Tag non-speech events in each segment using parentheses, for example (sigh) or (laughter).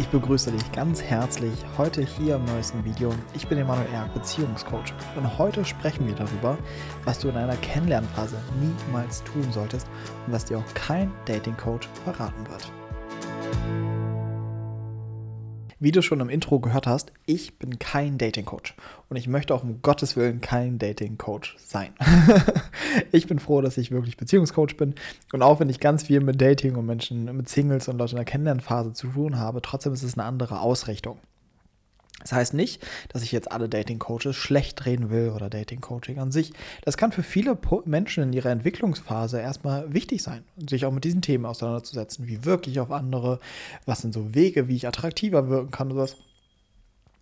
Ich begrüße dich ganz herzlich heute hier im neuesten Video. Ich bin Emanuel Erk, Beziehungscoach und heute sprechen wir darüber, was du in einer Kennenlernphase niemals tun solltest und was dir auch kein Dating-Coach verraten wird. Wie du schon im Intro gehört hast, ich bin kein Dating-Coach und ich möchte auch um Gottes Willen kein Dating-Coach sein. (laughs) ich bin froh, dass ich wirklich Beziehungscoach bin und auch wenn ich ganz viel mit Dating und Menschen, mit Singles und Leuten in der Kennenlernphase zu tun habe, trotzdem ist es eine andere Ausrichtung. Das heißt nicht, dass ich jetzt alle Dating-Coaches schlecht reden will oder Dating-Coaching an sich. Das kann für viele Menschen in ihrer Entwicklungsphase erstmal wichtig sein, sich auch mit diesen Themen auseinanderzusetzen. Wie wirke ich auf andere? Was sind so Wege, wie ich attraktiver wirken kann oder was?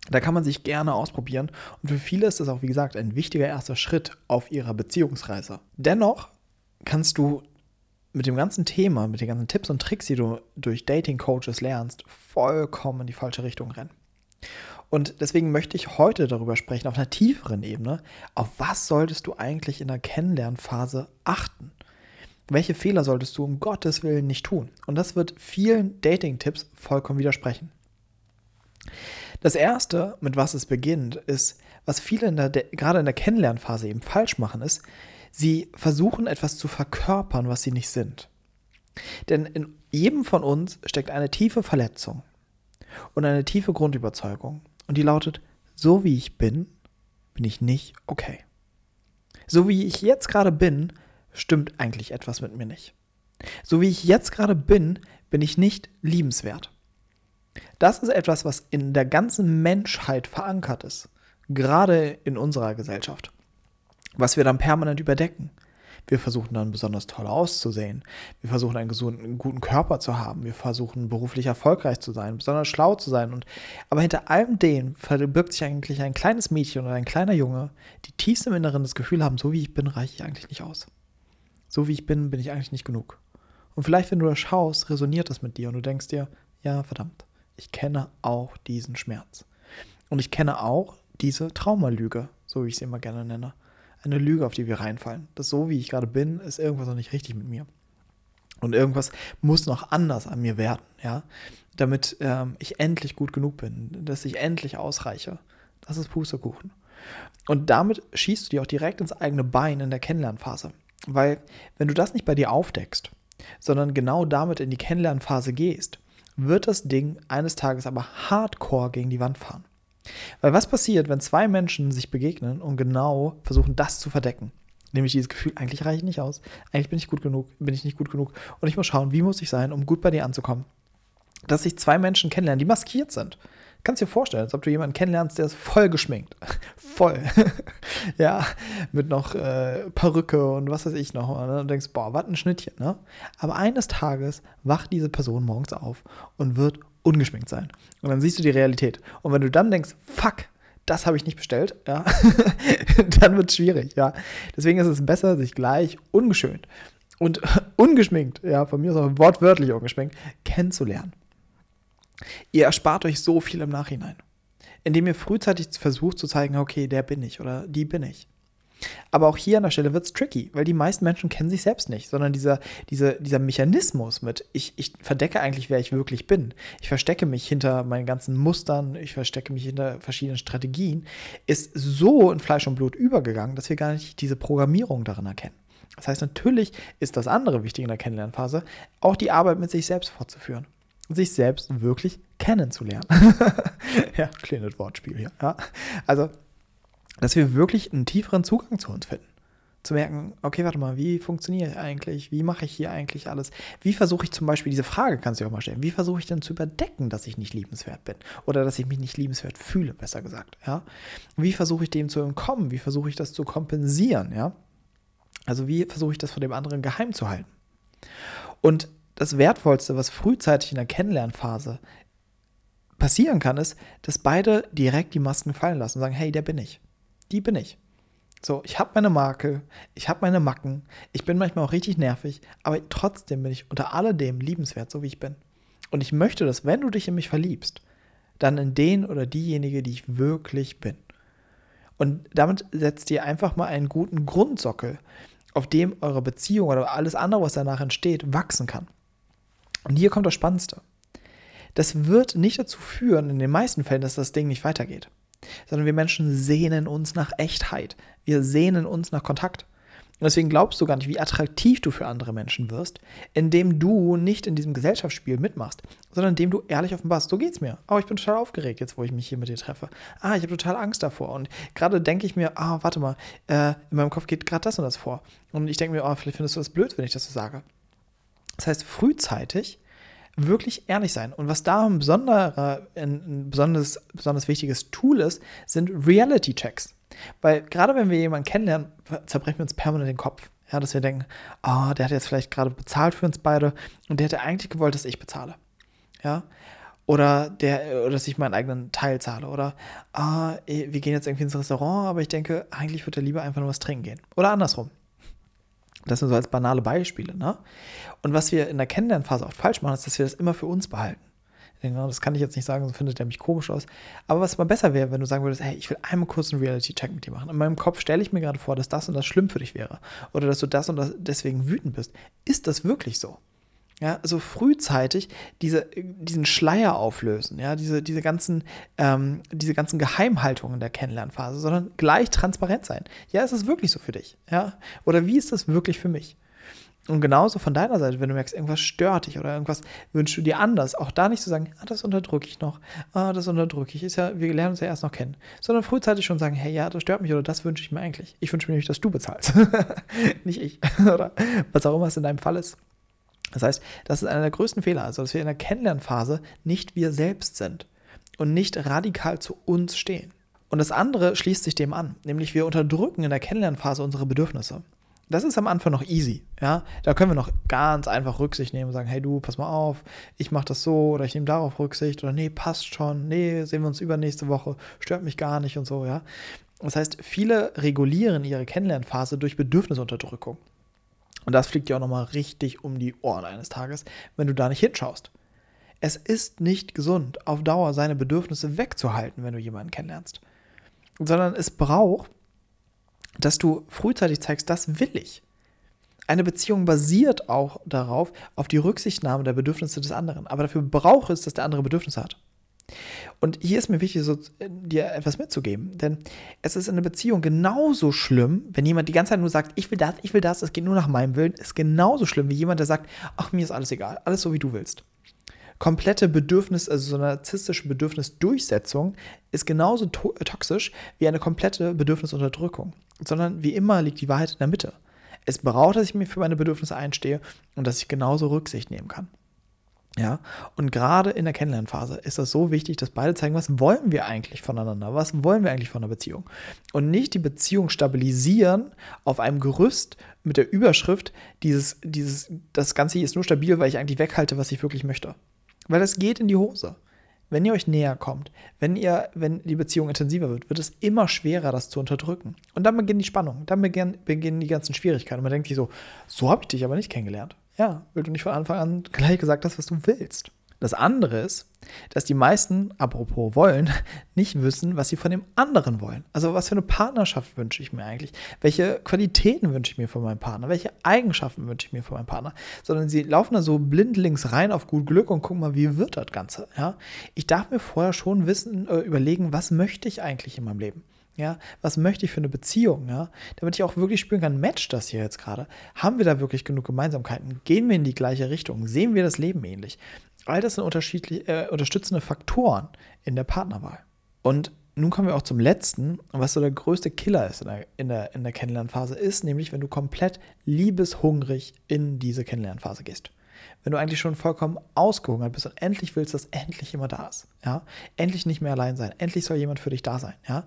Da kann man sich gerne ausprobieren. Und für viele ist das auch, wie gesagt, ein wichtiger erster Schritt auf ihrer Beziehungsreise. Dennoch kannst du mit dem ganzen Thema, mit den ganzen Tipps und Tricks, die du durch Dating-Coaches lernst, vollkommen in die falsche Richtung rennen. Und deswegen möchte ich heute darüber sprechen, auf einer tieferen Ebene, auf was solltest du eigentlich in der Kennenlernphase achten? Welche Fehler solltest du um Gottes Willen nicht tun? Und das wird vielen Dating-Tipps vollkommen widersprechen. Das erste, mit was es beginnt, ist, was viele in der, gerade in der Kennenlernphase eben falsch machen, ist, sie versuchen etwas zu verkörpern, was sie nicht sind. Denn in jedem von uns steckt eine tiefe Verletzung und eine tiefe Grundüberzeugung. Und die lautet, so wie ich bin, bin ich nicht okay. So wie ich jetzt gerade bin, stimmt eigentlich etwas mit mir nicht. So wie ich jetzt gerade bin, bin ich nicht liebenswert. Das ist etwas, was in der ganzen Menschheit verankert ist, gerade in unserer Gesellschaft, was wir dann permanent überdecken. Wir versuchen dann besonders toll auszusehen. Wir versuchen einen gesunden, guten Körper zu haben. Wir versuchen beruflich erfolgreich zu sein, besonders schlau zu sein. Und, aber hinter allem dem verbirgt sich eigentlich ein kleines Mädchen oder ein kleiner Junge, die tiefst im Inneren das Gefühl haben, so wie ich bin, reiche ich eigentlich nicht aus. So wie ich bin, bin ich eigentlich nicht genug. Und vielleicht, wenn du das schaust, resoniert das mit dir und du denkst dir, ja, verdammt, ich kenne auch diesen Schmerz. Und ich kenne auch diese Traumalüge, so wie ich sie immer gerne nenne eine Lüge, auf die wir reinfallen. Das so, wie ich gerade bin, ist irgendwas noch nicht richtig mit mir. Und irgendwas muss noch anders an mir werden, ja, damit ähm, ich endlich gut genug bin, dass ich endlich ausreiche. Das ist Pustekuchen. Und damit schießt du dir auch direkt ins eigene Bein in der Kennenlernphase. Weil, wenn du das nicht bei dir aufdeckst, sondern genau damit in die Kennenlernphase gehst, wird das Ding eines Tages aber hardcore gegen die Wand fahren. Weil was passiert, wenn zwei Menschen sich begegnen und genau versuchen, das zu verdecken? Nämlich dieses Gefühl, eigentlich reiche ich nicht aus, eigentlich bin ich gut genug, bin ich nicht gut genug. Und ich muss schauen, wie muss ich sein, um gut bei dir anzukommen. Dass sich zwei Menschen kennenlernen, die maskiert sind. Kannst dir vorstellen, als ob du jemanden kennenlernst, der ist voll geschminkt. Voll. (laughs) ja, mit noch äh, Perücke und was weiß ich noch. Ne? Und denkst, boah, was ein Schnittchen, ne? Aber eines Tages wacht diese Person morgens auf und wird ungeschminkt sein. Und dann siehst du die Realität. Und wenn du dann denkst, fuck, das habe ich nicht bestellt, ja, (laughs) dann wird es schwierig, ja. Deswegen ist es besser, sich gleich ungeschönt und (laughs) ungeschminkt, ja, von mir aus auch wortwörtlich ungeschminkt, kennenzulernen. Ihr erspart euch so viel im Nachhinein, indem ihr frühzeitig versucht zu zeigen, okay, der bin ich oder die bin ich. Aber auch hier an der Stelle wird es tricky, weil die meisten Menschen kennen sich selbst nicht, sondern dieser, dieser, dieser Mechanismus mit, ich, ich verdecke eigentlich, wer ich wirklich bin. Ich verstecke mich hinter meinen ganzen Mustern, ich verstecke mich hinter verschiedenen Strategien, ist so in Fleisch und Blut übergegangen, dass wir gar nicht diese Programmierung darin erkennen. Das heißt, natürlich ist das andere wichtig in der Kennenlernphase, auch die Arbeit mit sich selbst fortzuführen. Sich selbst wirklich kennenzulernen. (laughs) ja, kleines Wortspiel hier. Ja. Also dass wir wirklich einen tieferen Zugang zu uns finden. Zu merken, okay, warte mal, wie funktioniere ich eigentlich? Wie mache ich hier eigentlich alles? Wie versuche ich zum Beispiel, diese Frage kannst du auch mal stellen, wie versuche ich denn zu überdecken, dass ich nicht liebenswert bin? Oder dass ich mich nicht liebenswert fühle, besser gesagt, ja? Wie versuche ich dem zu entkommen? Wie versuche ich das zu kompensieren, ja? Also wie versuche ich das von dem anderen geheim zu halten? Und das Wertvollste, was frühzeitig in der Kennenlernphase passieren kann, ist, dass beide direkt die Masken fallen lassen und sagen, hey, der bin ich die bin ich. So, ich habe meine Marke, ich habe meine Macken, ich bin manchmal auch richtig nervig, aber trotzdem bin ich unter alledem liebenswert, so wie ich bin. Und ich möchte, dass wenn du dich in mich verliebst, dann in den oder diejenige, die ich wirklich bin. Und damit setzt ihr einfach mal einen guten Grundsockel, auf dem eure Beziehung oder alles andere, was danach entsteht, wachsen kann. Und hier kommt das Spannendste. das wird nicht dazu führen, in den meisten Fällen, dass das Ding nicht weitergeht. Sondern wir Menschen sehnen uns nach Echtheit. Wir sehnen uns nach Kontakt. Und deswegen glaubst du gar nicht, wie attraktiv du für andere Menschen wirst, indem du nicht in diesem Gesellschaftsspiel mitmachst, sondern indem du ehrlich offenbarst, so geht's mir. Oh, ich bin total aufgeregt, jetzt wo ich mich hier mit dir treffe. Ah, ich habe total Angst davor. Und gerade denke ich mir, ah, warte mal, äh, in meinem Kopf geht gerade das und das vor. Und ich denke mir, oh, vielleicht findest du das blöd, wenn ich das so sage. Das heißt, frühzeitig wirklich ehrlich sein. Und was da ein, besonderer, ein besonders, besonders wichtiges Tool ist, sind Reality-Checks. Weil gerade wenn wir jemanden kennenlernen, zerbrechen wir uns permanent den Kopf. Ja, dass wir denken, oh, der hat jetzt vielleicht gerade bezahlt für uns beide und der hätte eigentlich gewollt, dass ich bezahle. Ja. Oder der, oder dass ich meinen eigenen Teil zahle. Oder ah, wir gehen jetzt irgendwie ins Restaurant, aber ich denke, eigentlich würde er lieber einfach nur was trinken gehen. Oder andersrum. Das sind so als banale Beispiele. Ne? Und was wir in der Kennenlernphase oft falsch machen, ist, dass wir das immer für uns behalten. Das kann ich jetzt nicht sagen, so findet er mich komisch aus. Aber was mal besser wäre, wenn du sagen würdest, hey, ich will einmal kurz einen Reality-Check mit dir machen. In meinem Kopf stelle ich mir gerade vor, dass das und das schlimm für dich wäre. Oder dass du das und das deswegen wütend bist. Ist das wirklich so? Ja, also frühzeitig diese, diesen Schleier auflösen, ja, diese, diese, ganzen, ähm, diese ganzen Geheimhaltungen der Kennenlernphase, sondern gleich transparent sein. Ja, ist das wirklich so für dich? Ja? Oder wie ist das wirklich für mich? Und genauso von deiner Seite, wenn du merkst, irgendwas stört dich oder irgendwas wünschst du dir anders, auch da nicht zu sagen, ah, das unterdrücke ich noch, ah, das unterdrücke ich, ist ja, wir lernen uns ja erst noch kennen, sondern frühzeitig schon sagen, hey, ja, das stört mich oder das wünsche ich mir eigentlich. Ich wünsche mir nämlich, dass du bezahlst, (laughs) nicht ich (laughs) oder was auch immer es in deinem Fall ist. Das heißt, das ist einer der größten Fehler, also dass wir in der Kennenlernphase nicht wir selbst sind und nicht radikal zu uns stehen. Und das andere schließt sich dem an, nämlich wir unterdrücken in der Kennenlernphase unsere Bedürfnisse. Das ist am Anfang noch easy, ja. Da können wir noch ganz einfach Rücksicht nehmen und sagen, hey du, pass mal auf, ich mache das so oder ich nehme darauf Rücksicht oder nee, passt schon, nee, sehen wir uns übernächste Woche, stört mich gar nicht und so, ja. Das heißt, viele regulieren ihre Kennenlernphase durch Bedürfnisunterdrückung. Und das fliegt dir auch nochmal richtig um die Ohren eines Tages, wenn du da nicht hinschaust. Es ist nicht gesund, auf Dauer seine Bedürfnisse wegzuhalten, wenn du jemanden kennenlernst. Sondern es braucht dass du frühzeitig zeigst, das will ich. Eine Beziehung basiert auch darauf, auf die Rücksichtnahme der Bedürfnisse des anderen. Aber dafür braucht es, dass der andere Bedürfnisse hat. Und hier ist mir wichtig, so, dir etwas mitzugeben. Denn es ist in einer Beziehung genauso schlimm, wenn jemand die ganze Zeit nur sagt, ich will das, ich will das, es geht nur nach meinem Willen, ist genauso schlimm wie jemand, der sagt, ach, mir ist alles egal, alles so, wie du willst komplette Bedürfnis, also so eine narzisstische Bedürfnisdurchsetzung ist genauso to toxisch wie eine komplette Bedürfnisunterdrückung. Sondern wie immer liegt die Wahrheit in der Mitte. Es braucht, dass ich mir für meine Bedürfnisse einstehe und dass ich genauso Rücksicht nehmen kann. Ja, und gerade in der Kennenlernphase ist das so wichtig, dass beide zeigen, was wollen wir eigentlich voneinander, was wollen wir eigentlich von der Beziehung. Und nicht die Beziehung stabilisieren auf einem Gerüst mit der Überschrift, dieses, dieses, das Ganze hier ist nur stabil, weil ich eigentlich weghalte, was ich wirklich möchte. Weil es geht in die Hose. Wenn ihr euch näher kommt, wenn ihr, wenn die Beziehung intensiver wird, wird es immer schwerer, das zu unterdrücken. Und dann beginnt die Spannung, dann beginnen, beginnen die ganzen Schwierigkeiten. Und man denkt sich so, so habe ich dich aber nicht kennengelernt. Ja, weil du nicht von Anfang an gleich gesagt hast, was du willst. Das andere ist, dass die meisten, apropos wollen, (laughs) nicht wissen, was sie von dem anderen wollen. Also was für eine Partnerschaft wünsche ich mir eigentlich? Welche Qualitäten wünsche ich mir von meinem Partner? Welche Eigenschaften wünsche ich mir von meinem Partner? Sondern sie laufen da so blindlings rein auf gut Glück und gucken mal, wie wird das Ganze? Ja? Ich darf mir vorher schon wissen, äh, überlegen, was möchte ich eigentlich in meinem Leben? Ja, was möchte ich für eine Beziehung, ja, damit ich auch wirklich spüren kann, matcht das hier jetzt gerade? Haben wir da wirklich genug Gemeinsamkeiten? Gehen wir in die gleiche Richtung? Sehen wir das Leben ähnlich? All das sind unterschiedlich, äh, unterstützende Faktoren in der Partnerwahl. Und nun kommen wir auch zum letzten, was so der größte Killer ist in der, in der, in der Kennenlernphase, ist nämlich, wenn du komplett liebeshungrig in diese Kennenlernphase gehst. Wenn du eigentlich schon vollkommen ausgehungert bist und endlich willst, dass endlich jemand da ist. Ja? Endlich nicht mehr allein sein. Endlich soll jemand für dich da sein. Ja?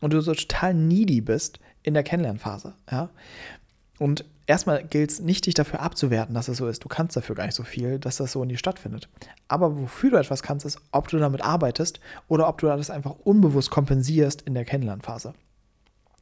Und du so total needy bist in der Kennenlernphase. Ja? Und erstmal gilt es nicht, dich dafür abzuwerten, dass es so ist. Du kannst dafür gar nicht so viel, dass das so in dir stattfindet. Aber wofür du etwas kannst, ist, ob du damit arbeitest oder ob du das einfach unbewusst kompensierst in der Kennenlernphase.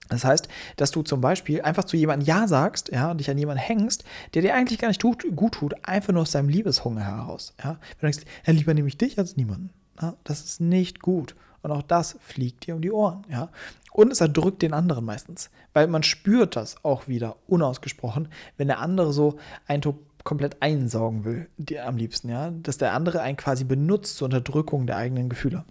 Das heißt, dass du zum Beispiel einfach zu jemandem Ja sagst, ja, und dich an jemanden hängst, der dir eigentlich gar nicht tut, gut tut, einfach nur aus deinem Liebeshunger heraus. Ja. Wenn du denkst, ja, lieber nehme ich dich als niemanden. Ja, das ist nicht gut. Und auch das fliegt dir um die Ohren. Ja. Und es erdrückt den anderen meistens, weil man spürt das auch wieder unausgesprochen, wenn der andere so ein komplett einsaugen will, die, am liebsten, ja, dass der andere einen quasi benutzt zur Unterdrückung der eigenen Gefühle.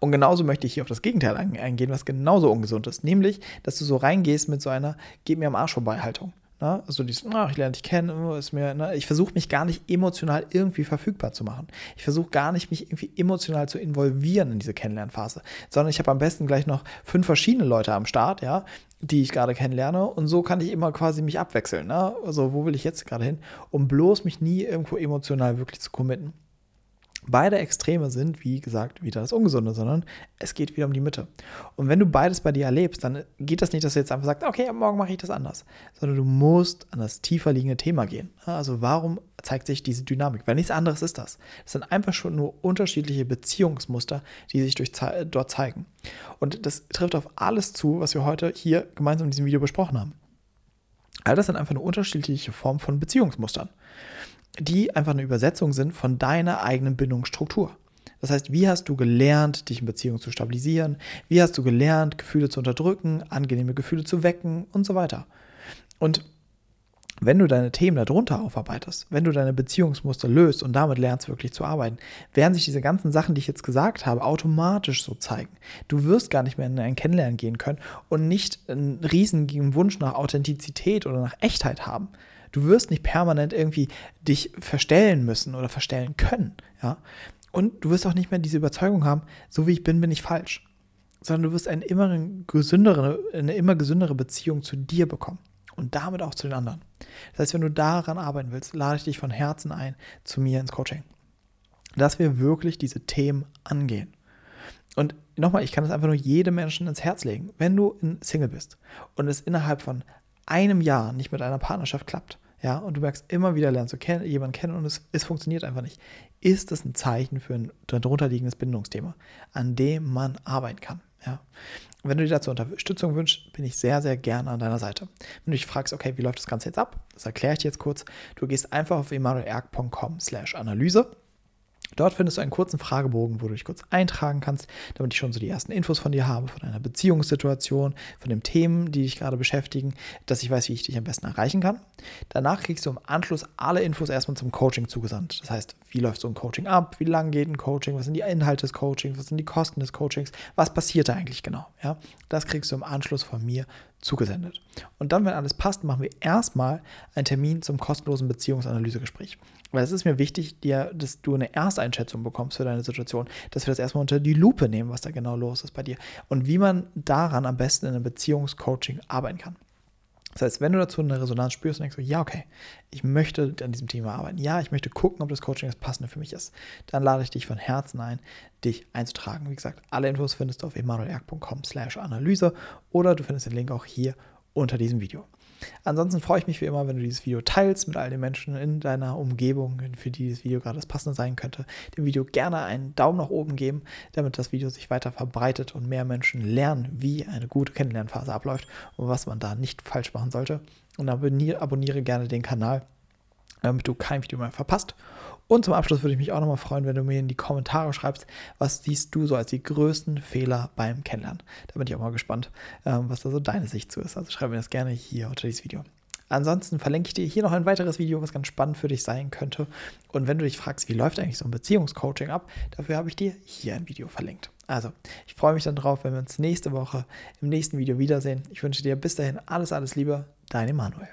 Und genauso möchte ich hier auf das Gegenteil eingehen, was genauso ungesund ist, nämlich, dass du so reingehst mit so einer Gib mir am Arsch vorbei Haltung. Ne? Also dieses, ach, ich lerne dich kennen, oh, ist mir, ne? ich versuche mich gar nicht emotional irgendwie verfügbar zu machen. Ich versuche gar nicht, mich irgendwie emotional zu involvieren in diese Kennenlernphase, sondern ich habe am besten gleich noch fünf verschiedene Leute am Start, ja, die ich gerade kennenlerne und so kann ich immer quasi mich abwechseln. Ne? Also wo will ich jetzt gerade hin, um bloß mich nie irgendwo emotional wirklich zu committen beide Extreme sind, wie gesagt, wieder das Ungesunde, sondern es geht wieder um die Mitte. Und wenn du beides bei dir erlebst, dann geht das nicht, dass du jetzt einfach sagst, okay, morgen mache ich das anders, sondern du musst an das tiefer liegende Thema gehen. Also warum zeigt sich diese Dynamik? Weil nichts anderes ist das. Es sind einfach schon nur unterschiedliche Beziehungsmuster, die sich durch, dort zeigen. Und das trifft auf alles zu, was wir heute hier gemeinsam in diesem Video besprochen haben. All das sind einfach eine unterschiedliche Form von Beziehungsmustern die einfach eine Übersetzung sind von deiner eigenen Bindungsstruktur. Das heißt, wie hast du gelernt, dich in Beziehungen zu stabilisieren? Wie hast du gelernt, Gefühle zu unterdrücken, angenehme Gefühle zu wecken und so weiter? Und wenn du deine Themen darunter aufarbeitest, wenn du deine Beziehungsmuster löst und damit lernst, wirklich zu arbeiten, werden sich diese ganzen Sachen, die ich jetzt gesagt habe, automatisch so zeigen. Du wirst gar nicht mehr in ein Kennenlernen gehen können und nicht einen riesigen Wunsch nach Authentizität oder nach Echtheit haben. Du wirst nicht permanent irgendwie dich verstellen müssen oder verstellen können, ja. Und du wirst auch nicht mehr diese Überzeugung haben, so wie ich bin, bin ich falsch. Sondern du wirst eine immer gesündere, eine immer gesündere Beziehung zu dir bekommen und damit auch zu den anderen. Das heißt, wenn du daran arbeiten willst, lade ich dich von Herzen ein zu mir ins Coaching. Dass wir wirklich diese Themen angehen. Und nochmal, ich kann es einfach nur jedem Menschen ins Herz legen. Wenn du ein Single bist und es innerhalb von einem Jahr nicht mit einer Partnerschaft klappt, ja, und du merkst immer wieder, lernst du kenn jemanden kennen und es, es funktioniert einfach nicht, ist das ein Zeichen für ein darunterliegendes Bindungsthema, an dem man arbeiten kann. Ja. Wenn du dir dazu Unterstützung wünschst, bin ich sehr, sehr gerne an deiner Seite. Wenn du dich fragst, okay, wie läuft das Ganze jetzt ab? Das erkläre ich dir jetzt kurz. Du gehst einfach auf emanuelerg.com slash Analyse Dort findest du einen kurzen Fragebogen, wo du dich kurz eintragen kannst, damit ich schon so die ersten Infos von dir habe, von deiner Beziehungssituation, von den Themen, die dich gerade beschäftigen, dass ich weiß, wie ich dich am besten erreichen kann. Danach kriegst du im Anschluss alle Infos erstmal zum Coaching zugesandt. Das heißt, wie läuft so ein Coaching ab, wie lang geht ein Coaching, was sind die Inhalte des Coachings, was sind die Kosten des Coachings, was passiert da eigentlich genau. Ja? Das kriegst du im Anschluss von mir zugesendet. Und dann, wenn alles passt, machen wir erstmal einen Termin zum kostenlosen Beziehungsanalysegespräch. Weil es ist mir wichtig, dir, dass du eine Ersteinschätzung bekommst für deine Situation, dass wir das erstmal unter die Lupe nehmen, was da genau los ist bei dir und wie man daran am besten in einem Beziehungscoaching arbeiten kann. Das heißt, wenn du dazu eine Resonanz spürst und denkst, ja, okay, ich möchte an diesem Thema arbeiten, ja, ich möchte gucken, ob das Coaching das Passende für mich ist, dann lade ich dich von Herzen ein, dich einzutragen. Wie gesagt, alle Infos findest du auf emanuelerg.com slash Analyse oder du findest den Link auch hier unter diesem Video. Ansonsten freue ich mich wie immer, wenn du dieses Video teilst mit all den Menschen in deiner Umgebung, für die dieses Video gerade das passende sein könnte. Dem Video gerne einen Daumen nach oben geben, damit das Video sich weiter verbreitet und mehr Menschen lernen, wie eine gute Kennenlernphase abläuft und was man da nicht falsch machen sollte. Und abonniere, abonniere gerne den Kanal, damit du kein Video mehr verpasst. Und zum Abschluss würde ich mich auch nochmal freuen, wenn du mir in die Kommentare schreibst, was siehst du so als die größten Fehler beim Kennenlernen. Da bin ich auch mal gespannt, ähm, was da so deine Sicht zu ist. Also schreib mir das gerne hier unter dieses Video. Ansonsten verlinke ich dir hier noch ein weiteres Video, was ganz spannend für dich sein könnte. Und wenn du dich fragst, wie läuft eigentlich so ein Beziehungscoaching ab, dafür habe ich dir hier ein Video verlinkt. Also, ich freue mich dann drauf, wenn wir uns nächste Woche im nächsten Video wiedersehen. Ich wünsche dir bis dahin alles, alles Liebe, dein Emanuel.